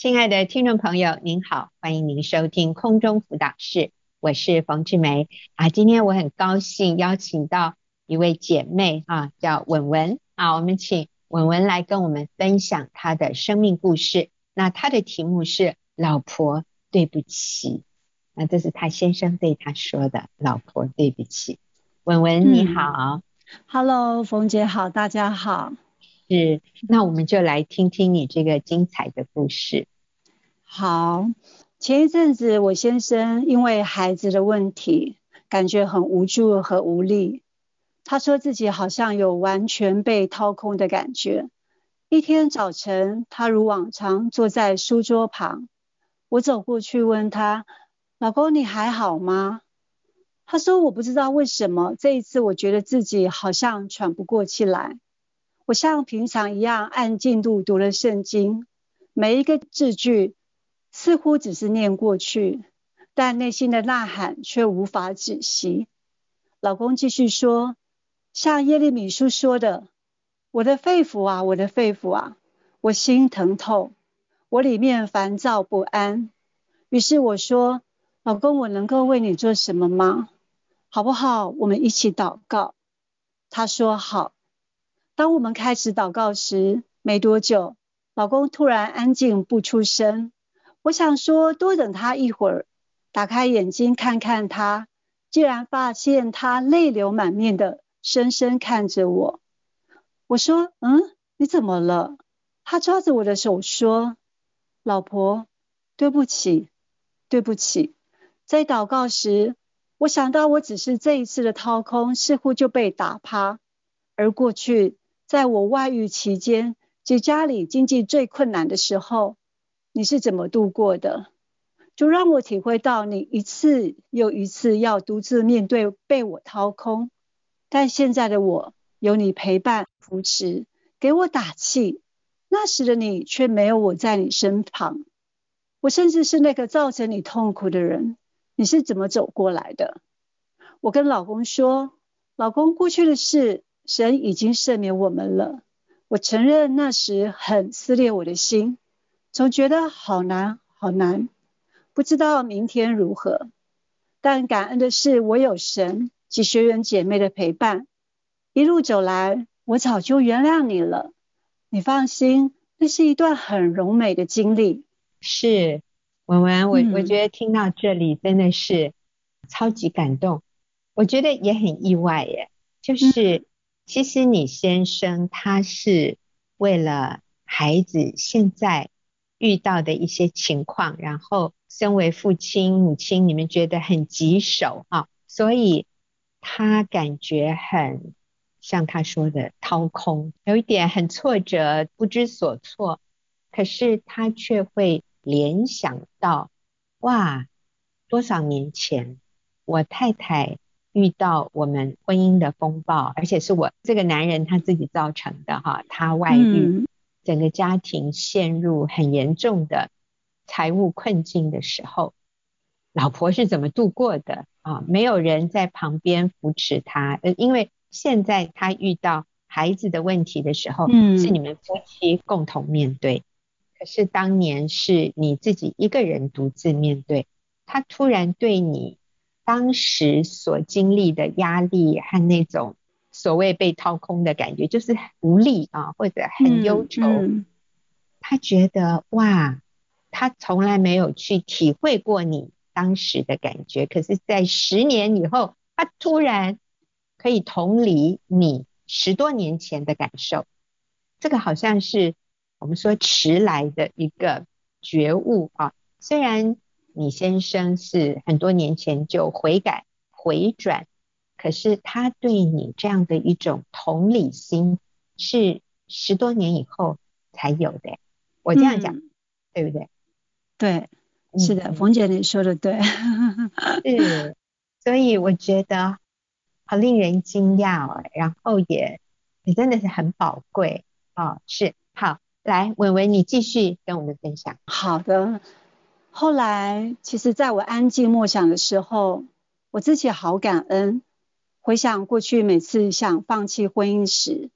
亲爱的听众朋友，您好，欢迎您收听空中辅导室，我是冯志梅啊。今天我很高兴邀请到一位姐妹啊，叫文文啊。我们请文文来跟我们分享她的生命故事。那她的题目是“老婆对不起”，那这是她先生对她说的“老婆对不起”。文文你好。嗯，Hello，冯姐好，大家好。是，那我们就来听听你这个精彩的故事。好，前一阵子我先生因为孩子的问题，感觉很无助和无力。他说自己好像有完全被掏空的感觉。一天早晨，他如往常坐在书桌旁，我走过去问他：“老公，你还好吗？”他说：“我不知道为什么这一次，我觉得自己好像喘不过气来。”我像平常一样按进度读了圣经，每一个字句似乎只是念过去，但内心的呐喊却无法止息。老公继续说：“像耶利米书说的，我的肺腑啊，我的肺腑啊，我心疼透，我里面烦躁不安。”于是我说：“老公，我能够为你做什么吗？好不好？我们一起祷告。”他说：“好。”当我们开始祷告时，没多久，老公突然安静不出声。我想说，多等他一会儿，打开眼睛看看他，竟然发现他泪流满面的深深看着我。我说：“嗯，你怎么了？”他抓着我的手说：“老婆，对不起，对不起。”在祷告时，我想到我只是这一次的掏空，似乎就被打趴，而过去。在我外遇期间及家里经济最困难的时候，你是怎么度过的？就让我体会到你一次又一次要独自面对被我掏空，但现在的我有你陪伴扶持，给我打气。那时的你却没有我在你身旁，我甚至是那个造成你痛苦的人。你是怎么走过来的？我跟老公说，老公，过去的事。神已经赦免我们了。我承认那时很撕裂我的心，总觉得好难好难，不知道明天如何。但感恩的是，我有神及学员姐妹的陪伴，一路走来，我早就原谅你了。你放心，那是一段很柔美的经历。是，文文，我我觉得听到这里真的是超级感动。我觉得也很意外耶，就是。嗯其实你先生他是为了孩子现在遇到的一些情况，然后身为父亲母亲，你们觉得很棘手啊，所以他感觉很像他说的掏空，有一点很挫折，不知所措。可是他却会联想到，哇，多少年前我太太。遇到我们婚姻的风暴，而且是我这个男人他自己造成的哈，他外遇，整个家庭陷入很严重的财务困境的时候，老婆是怎么度过的啊？没有人在旁边扶持他，呃，因为现在他遇到孩子的问题的时候，是你们夫妻共同面对，可是当年是你自己一个人独自面对，他突然对你。当时所经历的压力和那种所谓被掏空的感觉，就是无力啊，或者很忧愁。嗯嗯、他觉得哇，他从来没有去体会过你当时的感觉，可是，在十年以后，他突然可以同理你十多年前的感受。这个好像是我们说迟来的一个觉悟啊，虽然。你先生是很多年前就悔改回转，可是他对你这样的一种同理心是十多年以后才有的。我这样讲，嗯、对不对？对，是的，冯、嗯、姐你说的对。是，所以我觉得好令人惊讶哦，然后也也真的是很宝贵哦。是，好，来文文你继续跟我们分享。好的。后来，其实在我安静默想的时候，我自己好感恩。回想过去，每次想放弃婚姻时，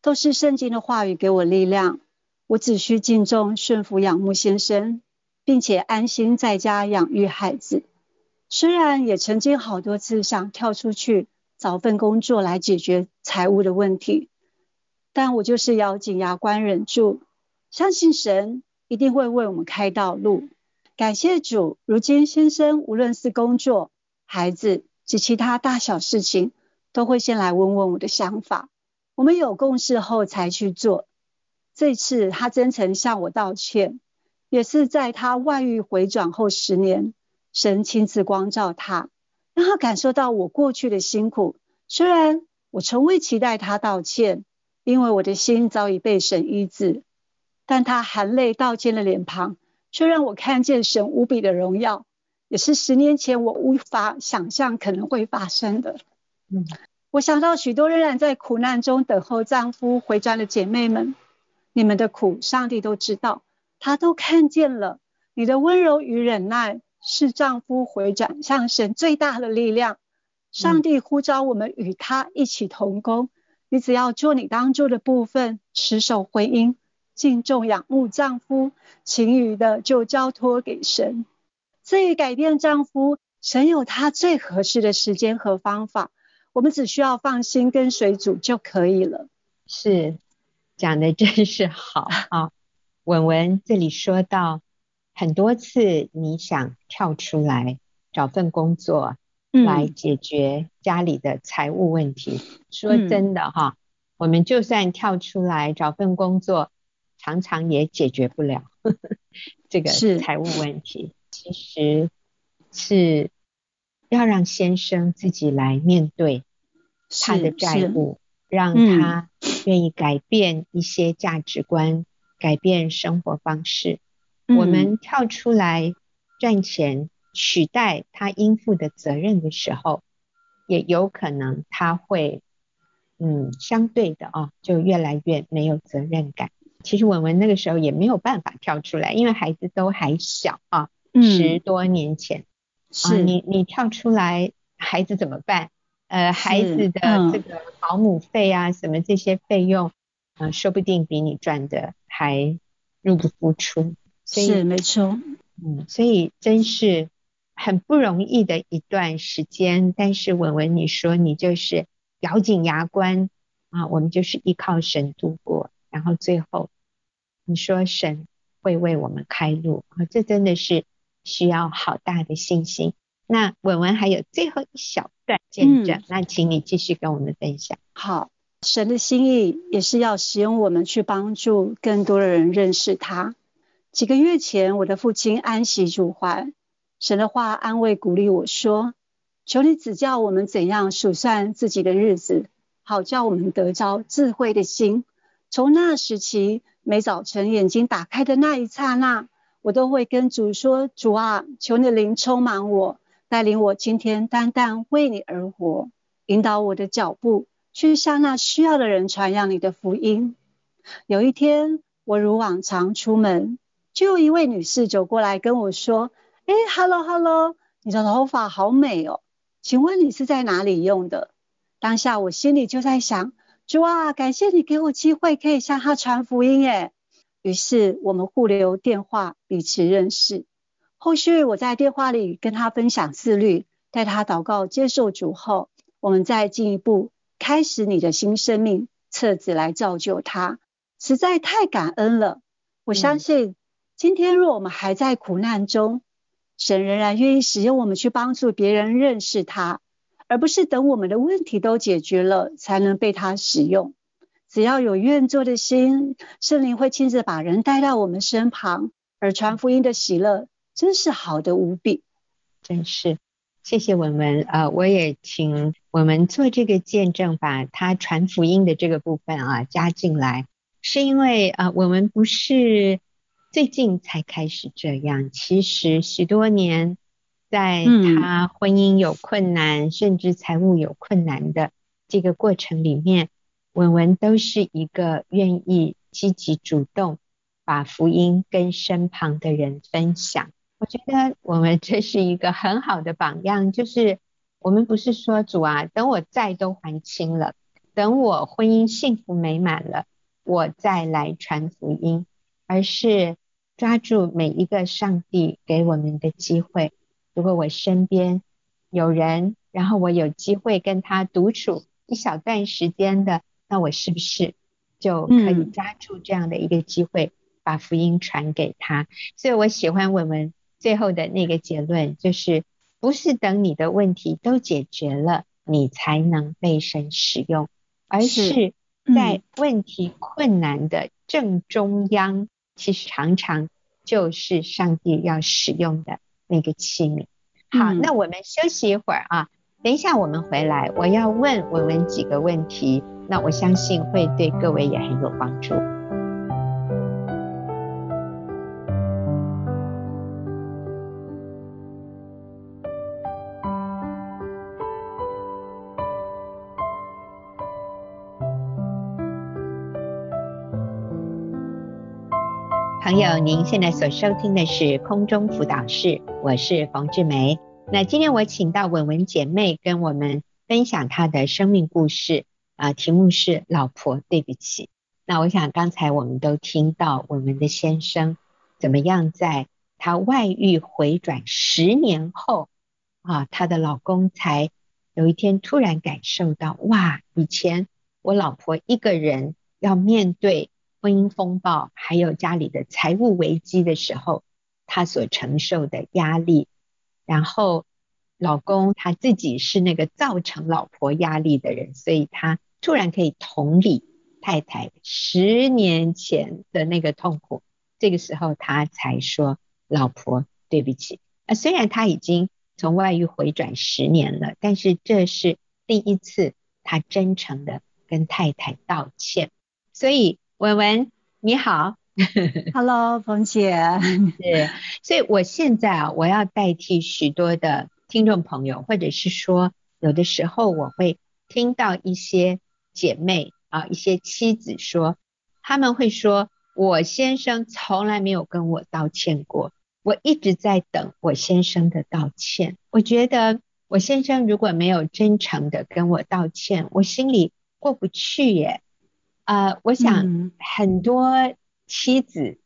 都是圣经的话语给我力量。我只需敬重、顺服、仰慕先生，并且安心在家养育孩子。虽然也曾经好多次想跳出去找份工作来解决财务的问题，但我就是咬紧牙关忍住，相信神一定会为我们开道路。感谢主，如今先生无论是工作、孩子及其他大小事情，都会先来问问我的想法。我们有共识后才去做。这次他真诚向我道歉，也是在他外遇回转后十年。神亲自光照他，让他感受到我过去的辛苦。虽然我从未期待他道歉，因为我的心早已被神医治，但他含泪道歉的脸庞，却让我看见神无比的荣耀，也是十年前我无法想象可能会发生的。嗯，我想到许多仍然在苦难中等候丈夫回转的姐妹们，你们的苦，上帝都知道，他都看见了，你的温柔与忍耐。是丈夫回转向神最大的力量。上帝呼召我们与他一起同工。嗯、你只要做你当做的部分，持守婚姻，敬重仰慕丈夫，其余的就交托给神。至于改变丈夫，神有他最合适的时间和方法，我们只需要放心跟随主就可以了。是，讲的真是好 啊。文文这里说到。很多次，你想跳出来找份工作，来解决家里的财务问题。嗯、说真的哈，我们就算跳出来找份工作，常常也解决不了 这个财务问题。其实是要让先生自己来面对他的债务，让他愿意改变一些价值观，嗯、改变生活方式。我们跳出来赚钱，取代他应负的责任的时候，也有可能他会，嗯，相对的啊，就越来越没有责任感。其实文文那个时候也没有办法跳出来，因为孩子都还小啊，十多年前，是、啊、你你跳出来，孩子怎么办？呃，孩子的这个保姆费啊，什么这些费用，啊，说不定比你赚的还入不敷出。是没错，嗯，所以真是很不容易的一段时间。但是文文，你说你就是咬紧牙关啊，我们就是依靠神度过，然后最后你说神会为我们开路啊，这真的是需要好大的信心。那文文还有最后一小段见证，嗯、那请你继续跟我们分享。好，神的心意也是要使用我们去帮助更多的人认识他。几个月前，我的父亲安息主怀，神的话安慰鼓励我说：“求你指教我们怎样数算自己的日子，好叫我们得着智慧的心。”从那时起，每早晨眼睛打开的那一刹那，我都会跟主说：“主啊，求你灵充满我，带领我今天单单为你而活，引导我的脚步去向那需要的人传扬你的福音。”有一天，我如往常出门。就有一位女士走过来跟我说：“哎，hello hello，你的头发好美哦，请问你是在哪里用的？”当下我心里就在想：“主啊，感谢你给我机会可以向她传福音。”耶。于是我们互留电话，彼此认识。后续我在电话里跟他分享自律，带他祷告接受主后，我们再进一步开始你的新生命册子来造就他，实在太感恩了。我相信、嗯。今天若我们还在苦难中，神仍然愿意使用我们去帮助别人认识他，而不是等我们的问题都解决了才能被他使用。只要有愿做的心，圣灵会亲自把人带到我们身旁，而传福音的喜乐真是好的无比。真是，谢谢文文。呃，我也请我们做这个见证，把他传福音的这个部分啊加进来，是因为啊、呃，我们不是。最近才开始这样，其实许多年，在他婚姻有困难，嗯、甚至财务有困难的这个过程里面，文文都是一个愿意积极主动把福音跟身旁的人分享。我觉得我们这是一个很好的榜样，就是我们不是说主啊，等我债都还清了，等我婚姻幸福美满了，我再来传福音。而是抓住每一个上帝给我们的机会。如果我身边有人，然后我有机会跟他独处一小段时间的，那我是不是就可以抓住这样的一个机会，把福音传给他？所以我喜欢我们最后的那个结论，就是不是等你的问题都解决了，你才能被神使用，而是在问题困难的正中央，其实常常就是上帝要使用的那个器皿。好，那我们休息一会儿啊。等一下，我们回来，我要问我们几个问题，那我相信会对各位也很有帮助。朋友，您现在所收听的是空中辅导室，我是冯志梅。那今天我请到文文姐妹跟我们分享她的生命故事啊、题目是“老婆对不起”。那我想刚才我们都听到我们的先生怎么样，在他外遇回转十年后啊，她的老公才有一天突然感受到，哇，以前我老婆一个人要面对婚姻风暴，还有家里的财务危机的时候，她所承受的压力。然后，老公他自己是那个造成老婆压力的人，所以他突然可以同理太太十年前的那个痛苦。这个时候，他才说：“老婆，对不起。”啊，虽然他已经从外遇回转十年了，但是这是第一次他真诚的跟太太道歉。所以，文文你好。Hello，冯姐。是，所以我现在啊，我要代替许多的听众朋友，或者是说，有的时候我会听到一些姐妹啊，一些妻子说，他们会说，我先生从来没有跟我道歉过，我一直在等我先生的道歉。我觉得我先生如果没有真诚的跟我道歉，我心里过不去耶。啊，我想很多。妻子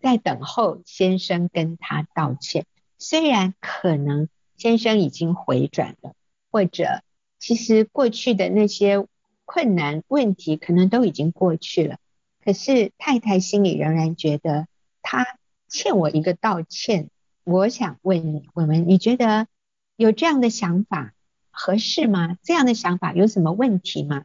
在等候先生跟他道歉，虽然可能先生已经回转了，或者其实过去的那些困难问题可能都已经过去了，可是太太心里仍然觉得他欠我一个道歉。我想问你，文文，你觉得有这样的想法合适吗？这样的想法有什么问题吗？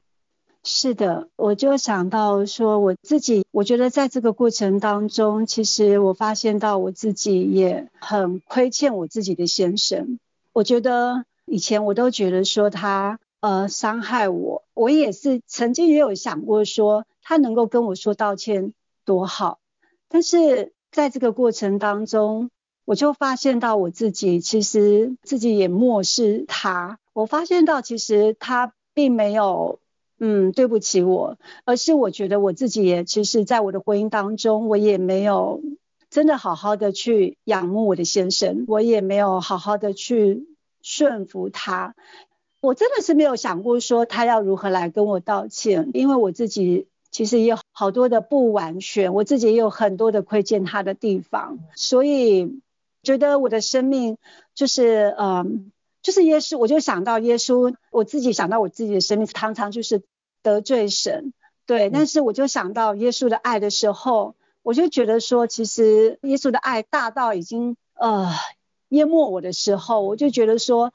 是的，我就想到说，我自己，我觉得在这个过程当中，其实我发现到我自己也很亏欠我自己的先生。我觉得以前我都觉得说他呃伤害我，我也是曾经也有想过说他能够跟我说道歉多好，但是在这个过程当中，我就发现到我自己其实自己也漠视他。我发现到其实他并没有。嗯，对不起我，而是我觉得我自己也其实，在我的婚姻当中，我也没有真的好好的去仰慕我的先生，我也没有好好的去顺服他。我真的是没有想过说他要如何来跟我道歉，因为我自己其实也有好多的不完全，我自己也有很多的亏欠他的地方，所以觉得我的生命就是嗯。就是耶稣，我就想到耶稣，我自己想到我自己的生命，常常就是得罪神，对。但是我就想到耶稣的爱的时候，我就觉得说，其实耶稣的爱大到已经呃淹没我的时候，我就觉得说，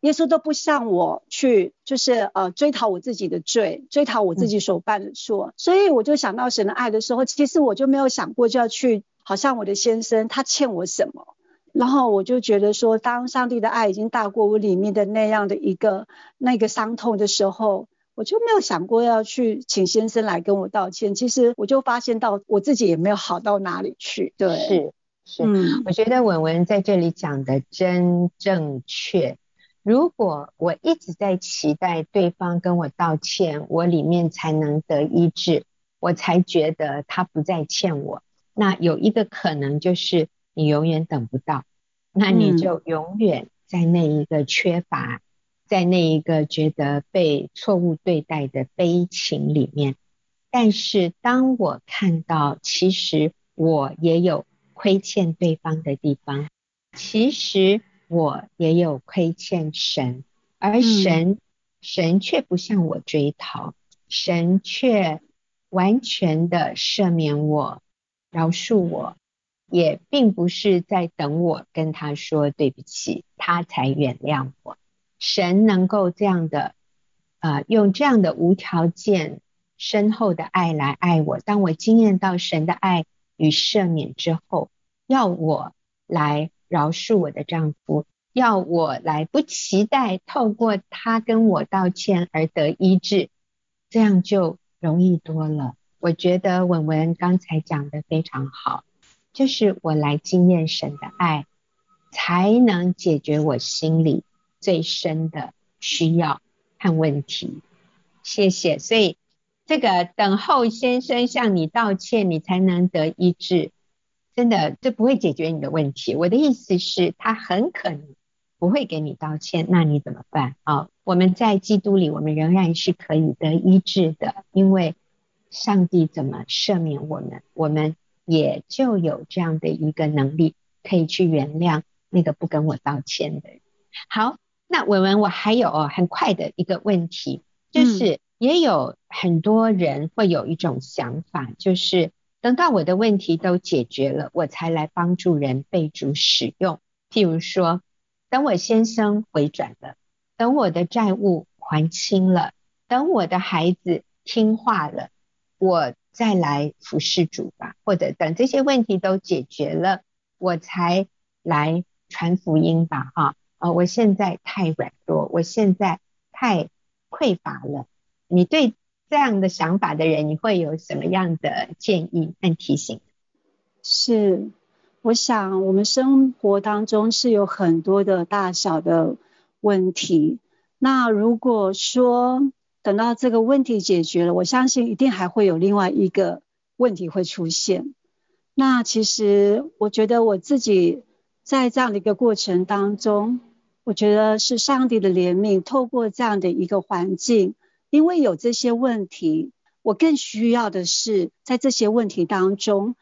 耶稣都不向我去，就是呃追讨我自己的罪，追讨我自己所犯的错。所以我就想到神的爱的时候，其实我就没有想过就要去，好像我的先生他欠我什么。然后我就觉得说，当上帝的爱已经大过我里面的那样的一个那个伤痛的时候，我就没有想过要去请先生来跟我道歉。其实我就发现到我自己也没有好到哪里去。对，是是，嗯，我觉得文文在这里讲的真正确。如果我一直在期待对方跟我道歉，我里面才能得医治，我才觉得他不再欠我。那有一个可能就是你永远等不到。那你就永远在那一个缺乏，在那一个觉得被错误对待的悲情里面。但是当我看到，其实我也有亏欠对方的地方，其实我也有亏欠神，而神、嗯、神却不向我追讨，神却完全的赦免我，饶恕我。也并不是在等我跟他说对不起，他才原谅我。神能够这样的，呃，用这样的无条件、深厚的爱来爱我。当我经验到神的爱与赦免之后，要我来饶恕我的丈夫，要我来不期待透过他跟我道歉而得医治，这样就容易多了。我觉得文文刚才讲的非常好。就是我来经验神的爱，才能解决我心里最深的需要和问题。谢谢。所以这个等候先生向你道歉，你才能得医治。真的，这不会解决你的问题。我的意思是，他很可能不会给你道歉，那你怎么办？啊，我们在基督里，我们仍然是可以得医治的，因为上帝怎么赦免我们，我们。也就有这样的一个能力，可以去原谅那个不跟我道歉的人。好，那文文，我还有很快的一个问题，就是也有很多人会有一种想法，就是等到我的问题都解决了，我才来帮助人被主使用。譬如说，等我先生回转了，等我的债务还清了，等我的孩子听话了，我。再来服侍主吧，或者等这些问题都解决了，我才来传福音吧。哈，呃，我现在太软弱，我现在太匮乏了。你对这样的想法的人，你会有什么样的建议和提醒？是，我想我们生活当中是有很多的大小的问题。那如果说，等到这个问题解决了，我相信一定还会有另外一个问题会出现。那其实我觉得我自己在这样的一个过程当中，我觉得是上帝的怜悯，透过这样的一个环境，因为有这些问题，我更需要的是在这些问题当中，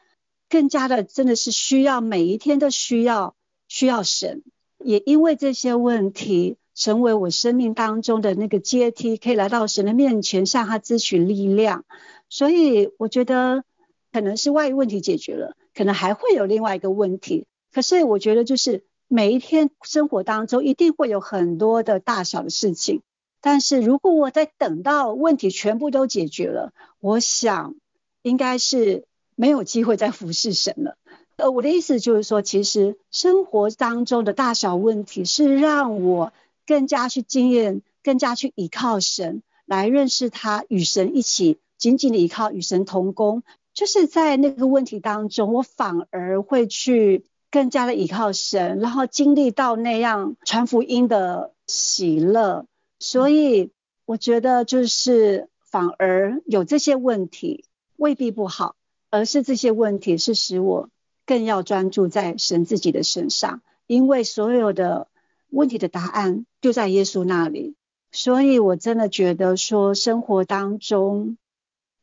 更加的真的是需要每一天都需要需要神，也因为这些问题。成为我生命当中的那个阶梯，可以来到神的面前，向他支取力量。所以我觉得可能是外遇问题解决了，可能还会有另外一个问题。可是我觉得就是每一天生活当中一定会有很多的大小的事情。但是如果我在等到问题全部都解决了，我想应该是没有机会再服侍神了。呃，我的意思就是说，其实生活当中的大小问题是让我。更加去经验，更加去依靠神，来认识他，与神一起紧紧的依靠，与神同工。就是在那个问题当中，我反而会去更加的依靠神，然后经历到那样传福音的喜乐。所以我觉得，就是反而有这些问题未必不好，而是这些问题是使我更要专注在神自己的身上，因为所有的。问题的答案就在耶稣那里，所以我真的觉得说，生活当中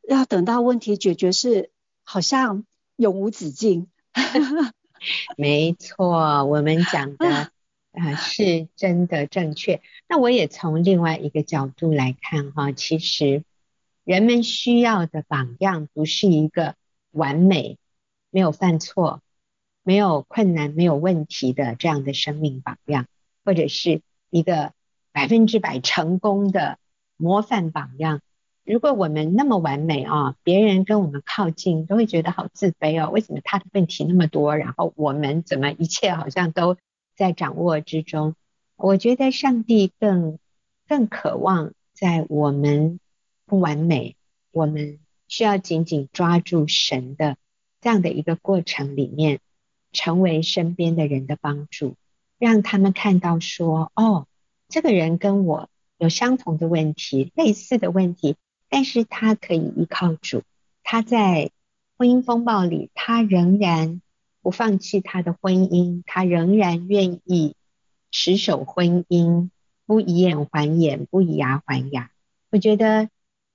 要等到问题解决是好像永无止境。没错，我们讲的啊、呃、是真的正确。那我也从另外一个角度来看哈，其实人们需要的榜样不是一个完美、没有犯错、没有困难、没有问题的这样的生命榜样。或者是一个百分之百成功的模范榜样。如果我们那么完美啊，别人跟我们靠近都会觉得好自卑哦。为什么他的问题那么多，然后我们怎么一切好像都在掌握之中？我觉得上帝更更渴望在我们不完美，我们需要紧紧抓住神的这样的一个过程里面，成为身边的人的帮助。让他们看到说，哦，这个人跟我有相同的问题，类似的问题，但是他可以依靠主，他在婚姻风暴里，他仍然不放弃他的婚姻，他仍然愿意持守婚姻，不以眼还眼，不以牙还牙。我觉得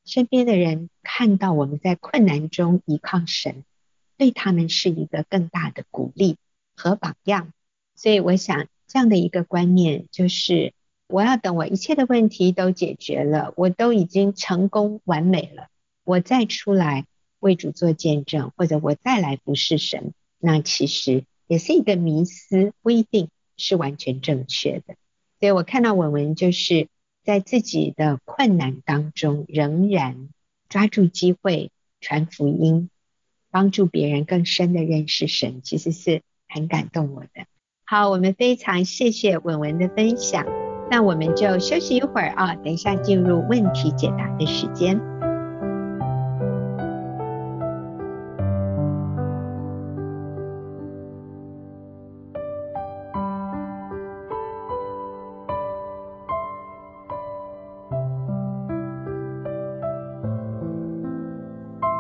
身边的人看到我们在困难中依靠神，对他们是一个更大的鼓励和榜样。所以我想这样的一个观念就是，我要等我一切的问题都解决了，我都已经成功完美了，我再出来为主做见证，或者我再来服侍神，那其实也是一个迷思，不一定是完全正确的。所以我看到文文就是在自己的困难当中，仍然抓住机会传福音。帮助别人更深的认识神，其实是很感动我的。好，我们非常谢谢文文的分享，那我们就休息一会儿啊，等一下进入问题解答的时间。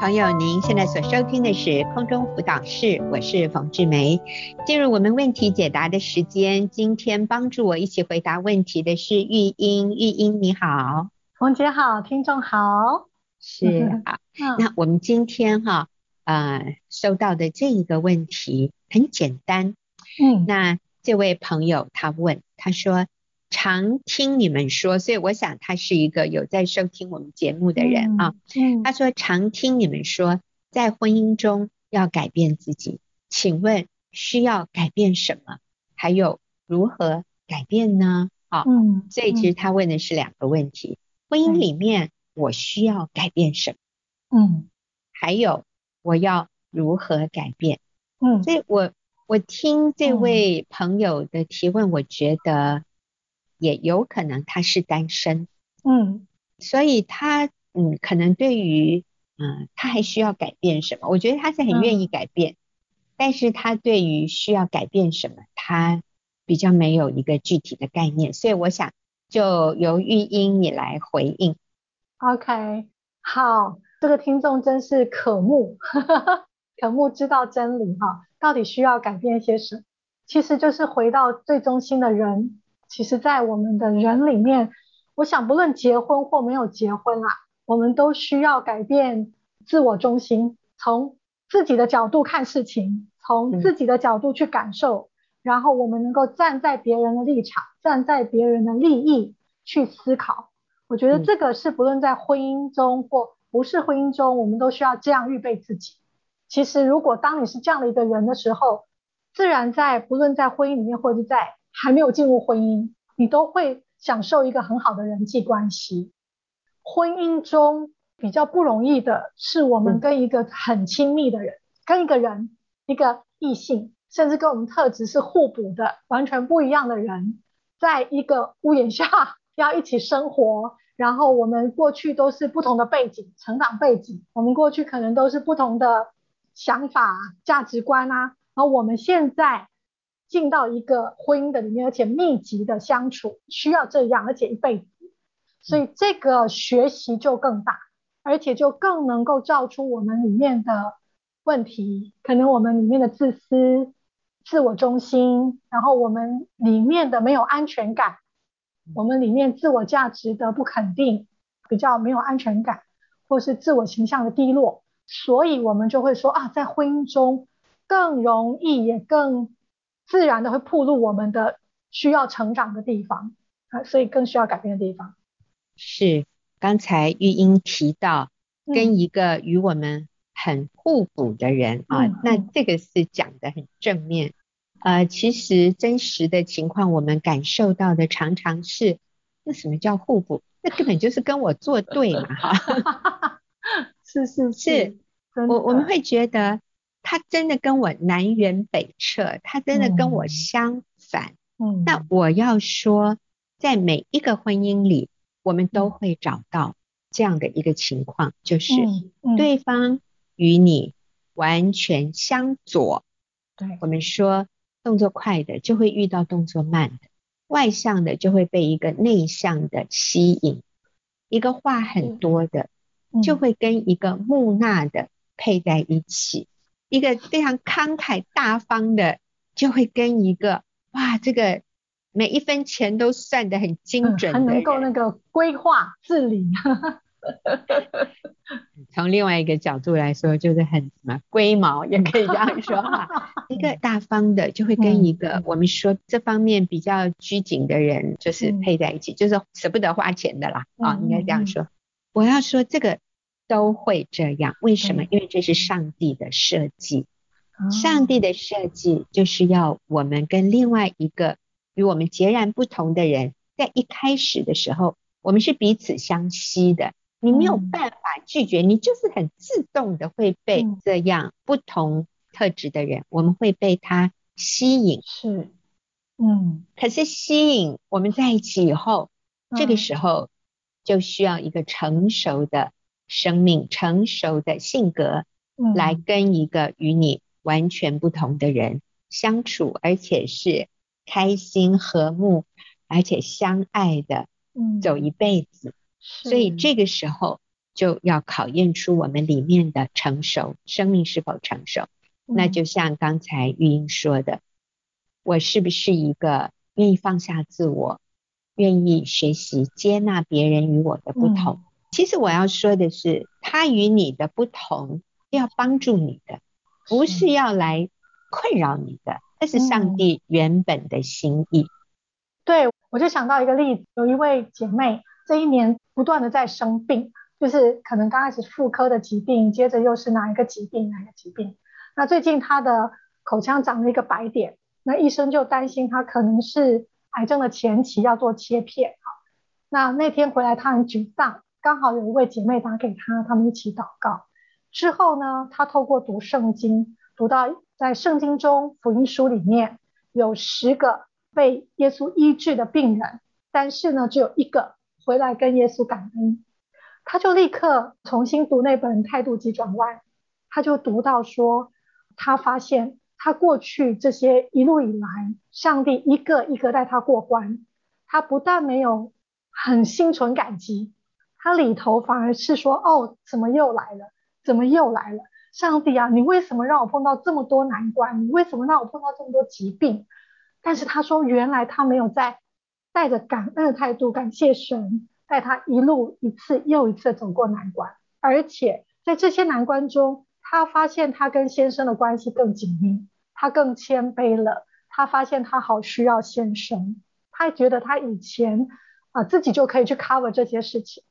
朋友，您现在所收听的是空中辅导室，我是冯志梅。进入我们问题解答的时间，今天帮助我一起回答问题的是玉英。玉英你好，冯姐好，听众好，是好。那我们今天哈，呃，收到的这一个问题很简单，嗯，那这位朋友他问，他说。常听你们说，所以我想他是一个有在收听我们节目的人啊。嗯，他说常听你们说，在婚姻中要改变自己，请问需要改变什么？还有如何改变呢？啊，嗯，所以其实他问的是两个问题：婚姻里面我需要改变什么？嗯，还有我要如何改变？嗯，所以我我听这位朋友的提问，我觉得。也有可能他是单身，嗯，所以他嗯，可能对于嗯，他还需要改变什么？我觉得他是很愿意改变，嗯，但是他对于需要改变什么，他比较没有一个具体的概念，所以我想就由玉英你来回应。OK，好，这个听众真是渴慕，呵呵，渴慕知道真理哈，到底需要改变些什么？其实就是回到最中心的人。其实，在我们的人里面，我想不论结婚或没有结婚啊，我们都需要改变自我中心，从自己的角度看事情，从自己的角度去感受，然后我们能够站在别人的立场，站在别人的利益去思考。我觉得这个是不论在婚姻中或不是婚姻中，我们都需要这样预备自己。其实，如果当你是这样的一个人的时候，自然在不论在婚姻里面或者在还没有进入婚姻，你都会享受一个很好的人际关系。婚姻中比较不容易的是，我们跟一个很亲密的人，嗯、跟一个人，一个异性，甚至跟我们特质是互补的、完全不一样的人，在一个屋檐下 要一起生活。然后我们过去都是不同的背景、成长背景，我们过去可能都是不同的想法、价值观啊。然后我们现在。进到一个婚姻的里面，而且密集的相处，需要这样，而且一辈子，所以这个学习就更大，而且就更能够照出我们里面的问题，可能我们里面的自私、自我中心，然后我们里面的没有安全感，我们里面自我价值的不肯定，比较没有安全感，或是自我形象的低落，所以我们就会说啊，在婚姻中更容易，也更。自然的会暴露我们的需要成长的地方啊，所以更需要改变的地方。是刚才玉英提到跟一个与我们很互补的人、嗯、啊，那这个是讲的很正面。呃，其实真实的情况，我们感受到的常常是，那什么叫互补？那根本就是跟我作对嘛，哈。是是是，是我我们会觉得。他真的跟我南辕北辙，他真的跟我相反。嗯，那我要说，在每一个婚姻里，我们都会找到这样的一个情况，就是对方与你完全相左。对，我们说动作快的就会遇到动作慢的，外向的就会被一个内向的吸引，一个话很多的就会跟一个木讷的配在一起。一个非常慷慨大方的，就会跟一个哇，这个每一分钱都算得很精准的人，还能够那个规划治理，从另外一个角度来说，就是很什么龟毛，也可以这样说哈。一个大方的，就会跟 一个我们说这方面比较拘谨的人，就是配在一起，就是舍不得花钱的啦啊，应该这样说。我要说这个都会这样，为什么？因为这是上帝的设计。上帝的设计就是要我们跟另外一个与我们截然不同的人，在一开始的时候，我们是彼此相吸的。你没有办法拒绝，你就是很自动的会被这样不同特质的人，我们会被他吸引。是，嗯。可是吸引我们在一起以后，这个时候就需要一个成熟的生命、成熟的性格，来跟一个与你。完全不同的人相处，而且是开心和睦，而且相爱的，走一辈子。所以这个时候就要考验出我们里面的成熟，生命是否成熟。那就像刚才玉英说的，我是不是一个愿意放下自我，愿意学习接纳别人与我的不同？其实我要说的是，他与你的不同，要帮助你的。不是要来困扰你的，这是上帝原本的心意。嗯、对，我就想到一个例子，有一位姐妹这一年不断的在生病，就是可能刚开始妇科的疾病，接着又是哪一个疾病，哪一个疾病。那最近她的口腔长了一个白点，那医生就担心她可能是癌症的前期，要做切片。那那天回来她很沮丧，刚好有一位姐妹打给她，他们一起祷告。之后呢，他透过读圣经，读到在圣经中福音书里面有十个被耶稣医治的病人，但是呢，只有一个回来跟耶稣感恩。他就立刻重新读那本《态度急转弯》，他就读到说，他发现他过去这些一路以来，上帝一个一个带他过关，他不但没有很心存感激，他里头反而是说，哦，怎么又来了？怎么又来了？上帝啊，你为什么让我碰到这么多难关？你为什么让我碰到这么多疾病？但是他说，原来他没有在带着感恩的态度，感谢神带他一路一次又一次走过难关，而且在这些难关中，他发现他跟先生的关系更紧密，他更谦卑了。他发现他好需要先生，他觉得他以前啊、自己就可以去 cover 这些事情，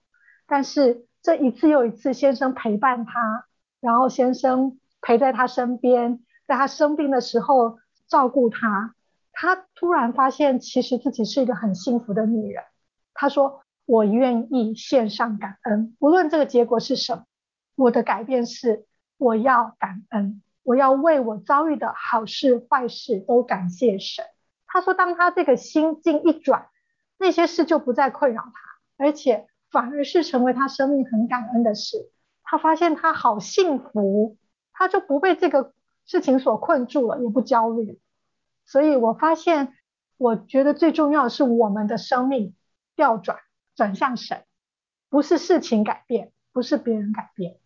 但是。这一次又一次，先生陪伴他，然后先生陪在他身边，在他生病的时候照顾他。他突然发现，其实自己是一个很幸福的女人。他说：“我愿意献上感恩，无论这个结果是什么。我的改变是，我要感恩，我要为我遭遇的好事坏事都感谢神。”他说：“当他这个心境一转，那些事就不再困扰他，而且。”反而是成为他生命很感恩的事。他发现他好幸福，他就不被这个事情所困住了，也不焦虑。所以我发现，我觉得最重要的是我们的生命调转，转向神，不是事情改变，不是别人改变。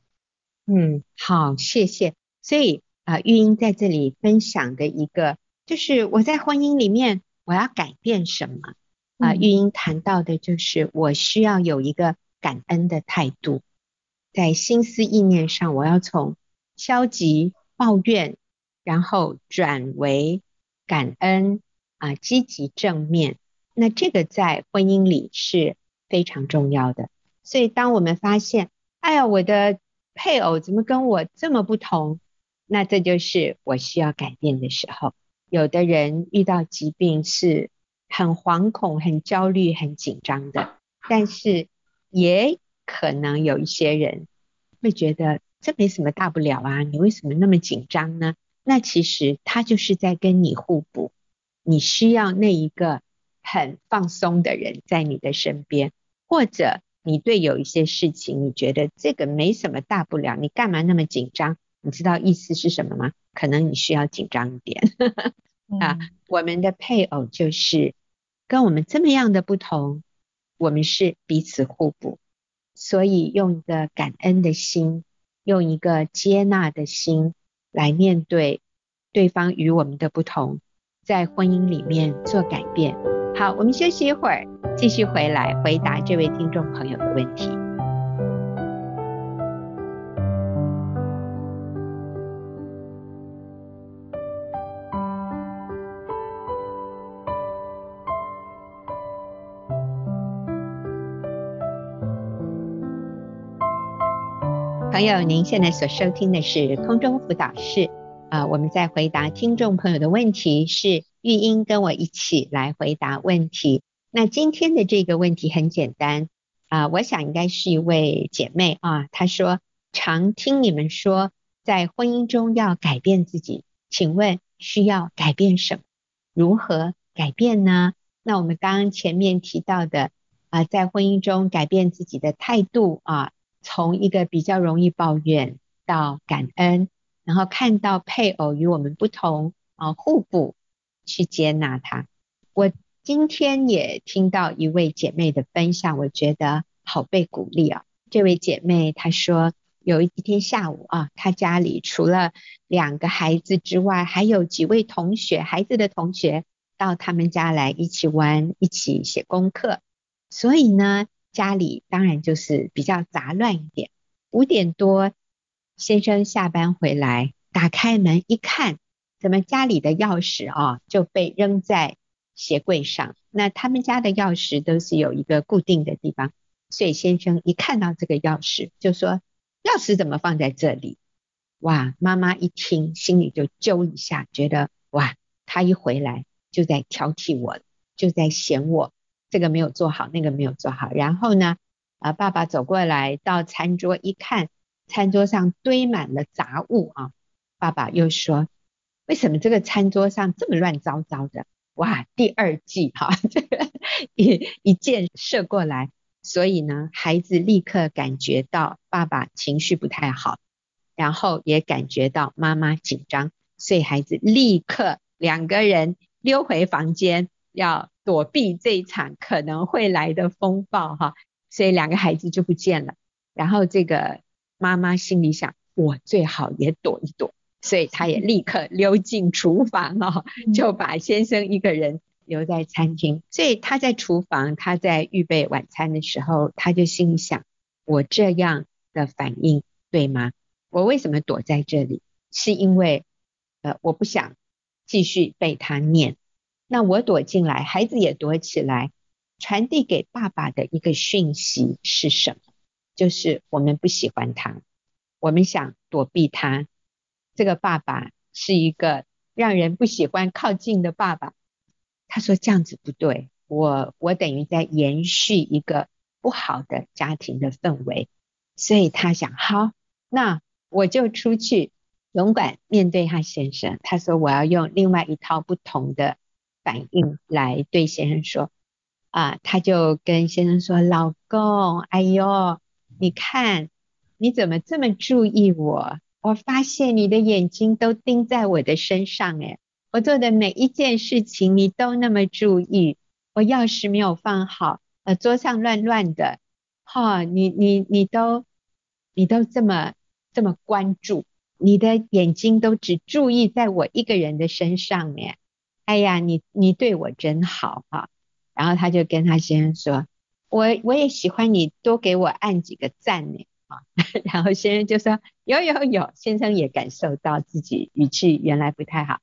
嗯，好，谢谢。所以啊，呃，玉英在这里分享的一个，就是我在婚姻里面我要改变什么？啊，玉英谈到的就是我需要有一个感恩的态度，在心思意念上，我要从消极抱怨，然后转为感恩啊，积极正面。那这个在婚姻里是非常重要的。所以，当我们发现，哎呀，我的配偶怎么跟我这么不同，那这就是我需要改变的时候。有的人遇到疾病是。很惶恐、很焦虑、很紧张的，但是也可能有一些人会觉得这没什么大不了啊，你为什么那么紧张呢？那其实他就是在跟你互补，你需要那一个很放松的人在你的身边，或者你对有一些事情你觉得这个没什么大不了，你干嘛那么紧张？你知道意思是什么吗？可能你需要紧张一点 啊。我们的配偶就是。跟我们这么样的不同，我们是彼此互补，所以用一个感恩的心，用一个接纳的心来面对对方与我们的不同，在婚姻里面做改变。好，我们休息一会儿，继续回来回答这位听众朋友的问题。朋友，您现在所收听的是空中辅导室啊，我们在回答听众朋友的问题，是玉英跟我一起来回答问题。那今天的这个问题很简单啊，我想应该是一位姐妹啊，她说常听你们说在婚姻中要改变自己，请问需要改变什么？如何改变呢？那我们刚刚前面提到的啊，在婚姻中改变自己的态度啊。从一个比较容易抱怨到感恩，然后看到配偶与我们不同啊，互补，去接纳他。我今天也听到一位姐妹的分享，我觉得好被鼓励啊。这位姐妹她说，有一天下午啊，她家里除了两个孩子之外，还有几位同学，孩子的同学到他们家来一起玩，一起写功课，所以呢。家里当然就是比较杂乱一点。五点多，先生下班回来，打开门一看，怎么家里的钥匙啊就被扔在鞋柜上？那他们家的钥匙都是有一个固定的地方，所以先生一看到这个钥匙，就说：“钥匙怎么放在这里？”哇，妈妈一听，心里就揪一下，觉得哇，他一回来就在挑剔我，就在嫌我。这个没有做好，那个没有做好，然后呢，啊，爸爸走过来到餐桌一看，餐桌上堆满了杂物啊，爸爸又说，为什么这个餐桌上这么乱糟糟的？哇，第二季哈，这 个一一箭射过来，所以呢，孩子立刻感觉到爸爸情绪不太好，然后也感觉到妈妈紧张，所以孩子立刻两个人溜回房间要。躲避这一场可能会来的风暴哈，所以两个孩子就不见了。然后这个妈妈心里想，我最好也躲一躲，所以她也立刻溜进厨房哦，就把先生一个人留在餐厅。所以她在厨房，她在预备晚餐的时候，她就心里想：我这样的反应对吗？我为什么躲在这里？是因为呃，我不想继续被他念。那我躲进来，孩子也躲起来，传递给爸爸的一个讯息是什么？就是我们不喜欢他，我们想躲避他。这个爸爸是一个让人不喜欢靠近的爸爸。他说这样子不对，我我等于在延续一个不好的家庭的氛围，所以他想好，那我就出去勇敢面对他先生。他说我要用另外一套不同的。反应来对先生说啊，他就跟先生说：“老公，哎呦，你看你怎么这么注意我？我发现你的眼睛都盯在我的身上，诶，我做的每一件事情你都那么注意。我钥匙没有放好，呃，桌上乱乱的，哈，你你你都你都这么这么关注，你的眼睛都只注意在我一个人的身上，诶。”哎呀，你你对我真好哈，然后他就跟他先生说，我我也喜欢你多给我按几个赞呢啊，然后先生就说有有有，先生也感受到自己语气原来不太好，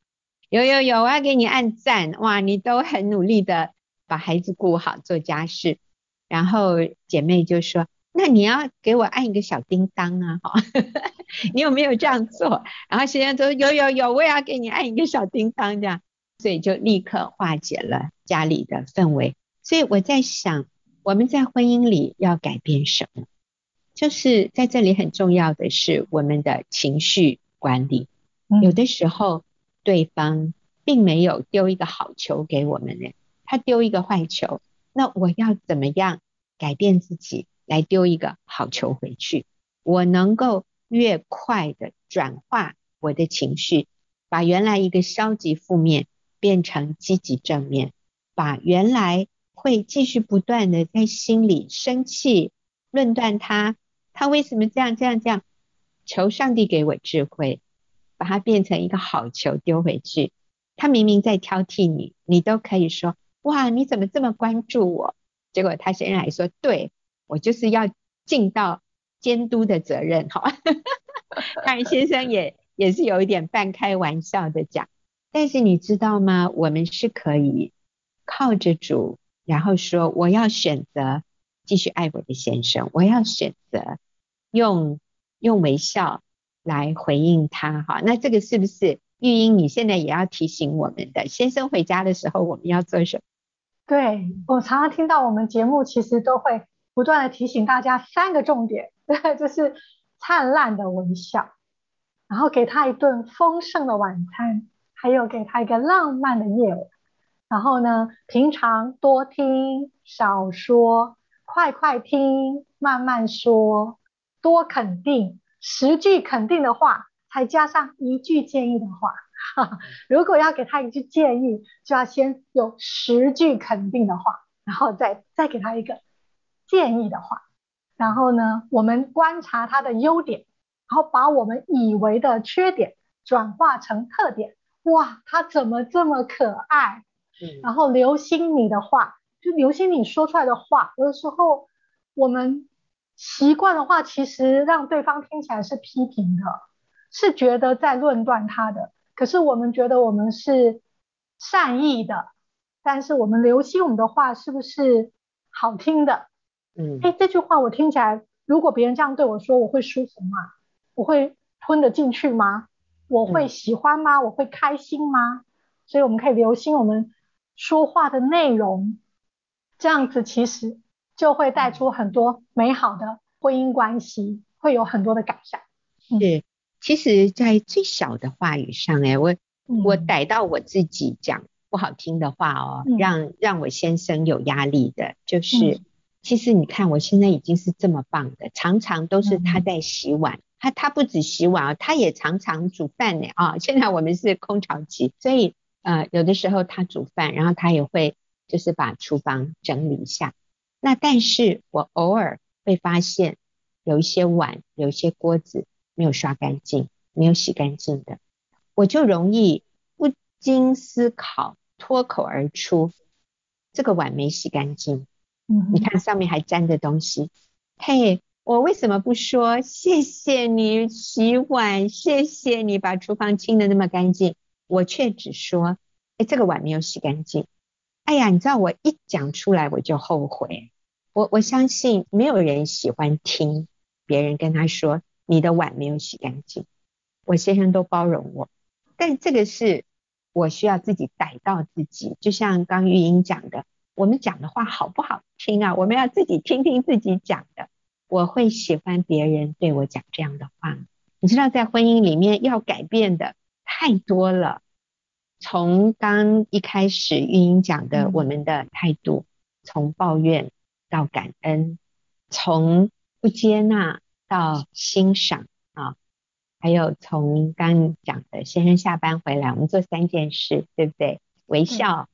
有有有，我要给你按赞，哇，你都很努力的把孩子顾好做家事，然后姐妹就说，那你要给我按一个小叮当啊哈，你有没有这样做？然后先生说有有有，我也要给你按一个小叮当这样。所以就立刻化解了家里的氛围。所以我在想，我们在婚姻里要改变什么？就是在这里很重要的是我们的情绪管理。有的时候对方并没有丢一个好球给我们呢，他丢一个坏球。那我要怎么样改变自己来丢一个好球回去？我能够越快的转化我的情绪，把原来一个消极负面。变成积极正面，把原来会继续不断的在心里生气、论断他，他为什么这样这样这样？求上帝给我智慧，把它变成一个好球丢回去。他明明在挑剔你，你都可以说：哇，你怎么这么关注我？结果他先生还说：对，我就是要尽到监督的责任。哈，当然先生也也是有一点半开玩笑的讲。但是你知道吗？我们是可以靠着主，然后说我要选择继续爱我的先生，我要选择用用微笑来回应他哈。那这个是不是玉英你现在也要提醒我们的？先生回家的时候我们要做什么？对，我常常听到我们节目其实都会不断的提醒大家三个重点，对，就是灿烂的微笑，然后给他一顿丰盛的晚餐，还有给他一个浪漫的夜晚。然后呢，平常多听少说，快快听慢慢说，多肯定十句肯定的话，才加上一句建议的话。哈哈，如果要给他一句建议，就要先有十句肯定的话，然后再再给他一个建议的话。然后呢，我们观察他的优点，然后把我们以为的缺点转化成特点。哇，他怎么这么可爱？嗯然后留心你的话，就留心你说出来的话。有的时候我们习惯的话，其实让对方听起来是批评的，是觉得在论断他的。可是我们觉得我们是善意的，但是我们留心我们的话是不是好听的？嗯，哎，这句话我听起来，如果别人这样对我说，我会舒服吗？我会吞得进去吗？我会喜欢吗？我会开心吗？所以我们可以留心我们。说话的内容，这样子其实就会带出很多美好的婚姻关系，会有很多的改善。嗯、是，其实，在最小的话语上，哎，我、嗯、我逮到我自己讲不好听的话哦，嗯、让让我先生有压力的，就是、嗯，其实你看，我现在已经是这么棒的，常常都是他在洗碗，嗯、他他不止洗碗，他也常常煮饭呢啊。现在我们是空巢期，所以。呃，有的时候他煮饭，然后他也会就是把厨房整理一下。那但是我偶尔会发现有一些碗、有一些锅子没有刷干净、没有洗干净的，我就容易不经思考脱口而出：这个碗没洗干净。嗯，你看上面还沾着东西。嘿，我为什么不说谢谢你洗碗，谢谢你把厨房清得那么干净？我却只说，哎，这个碗没有洗干净。哎呀，你知道我一讲出来我就后悔。我我相信没有人喜欢听别人跟他说你的碗没有洗干净。我先生都包容我，但这个是我需要自己逮到自己。就像刚玉英讲的，我们讲的话好不好听啊？我们要自己听听自己讲的。我会喜欢别人对我讲这样的话。你知道，在婚姻里面要改变的。太多了，从刚一开始玉英讲的我们的态度，从抱怨到感恩，从不接纳到欣赏啊，还有从刚讲的先生下班回来，我们做三件事，对不对？微笑、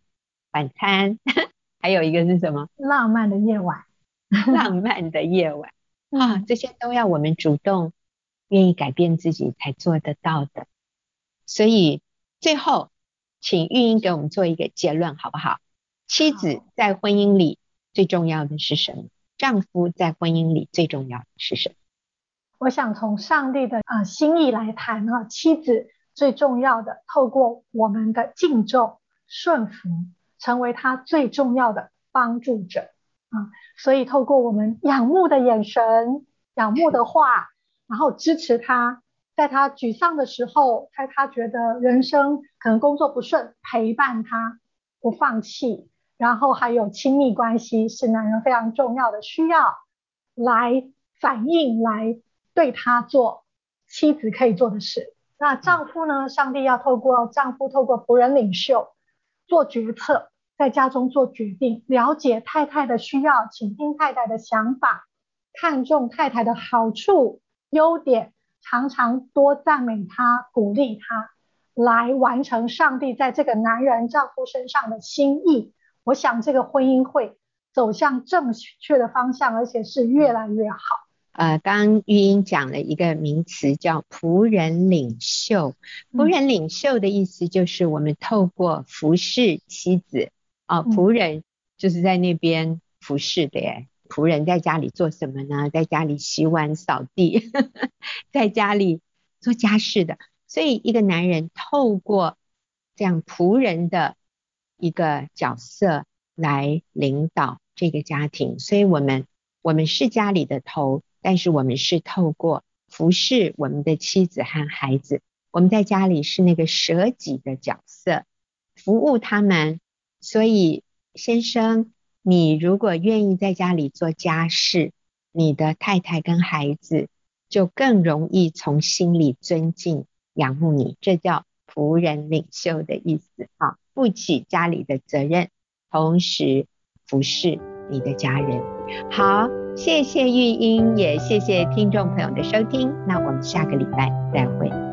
晚餐，还有一个是什么？浪漫的夜晚，浪漫的夜晚啊，这些都要我们主动愿意改变自己才做得到的。所以最后，请玉英给我们做一个结论，好不好？妻子在婚姻里最重要的是什么？丈夫在婚姻里最重要的是什么？我想从上帝的啊、呃、心意来谈啊，妻子最重要的，透过我们的敬重、顺服，成为他最重要的帮助者啊。所以透过我们仰慕的眼神、仰慕的话，然后支持他。在他沮丧的时候，在他觉得人生可能工作不顺，陪伴他，不放弃。然后还有亲密关系是男人非常重要的需要，来反应，来对他做妻子可以做的事。那丈夫呢？上帝要透过丈夫，透过仆人领袖做决策，在家中做决定，了解太太的需要，倾听太太的想法，看重太太的好处、优点。常常多赞美她，鼓励她，来完成上帝在这个男人丈夫身上的心意。我想这个婚姻会走向正确的方向，而且是越来越好。呃，刚刚玉英讲了一个名词叫仆人领袖。仆人领袖的意思就是我们透过服侍妻子啊，仆人就是在那边服侍的耶。仆人在家里做什么呢？在家里洗碗、扫地，在家里做家事的。所以，一个男人透过这样仆人的一个角色来领导这个家庭。所以我们我们是家里的头，但是我们是透过服侍我们的妻子和孩子。我们在家里是那个舍己的角色，服务他们。所以，先生，你如果愿意在家里做家事，你的太太跟孩子就更容易从心里尊敬、仰慕你。这叫仆人领袖的意思啊，负起家里的责任，同时服侍你的家人。好，谢谢玉英，也谢谢听众朋友的收听。那我们下个礼拜再会。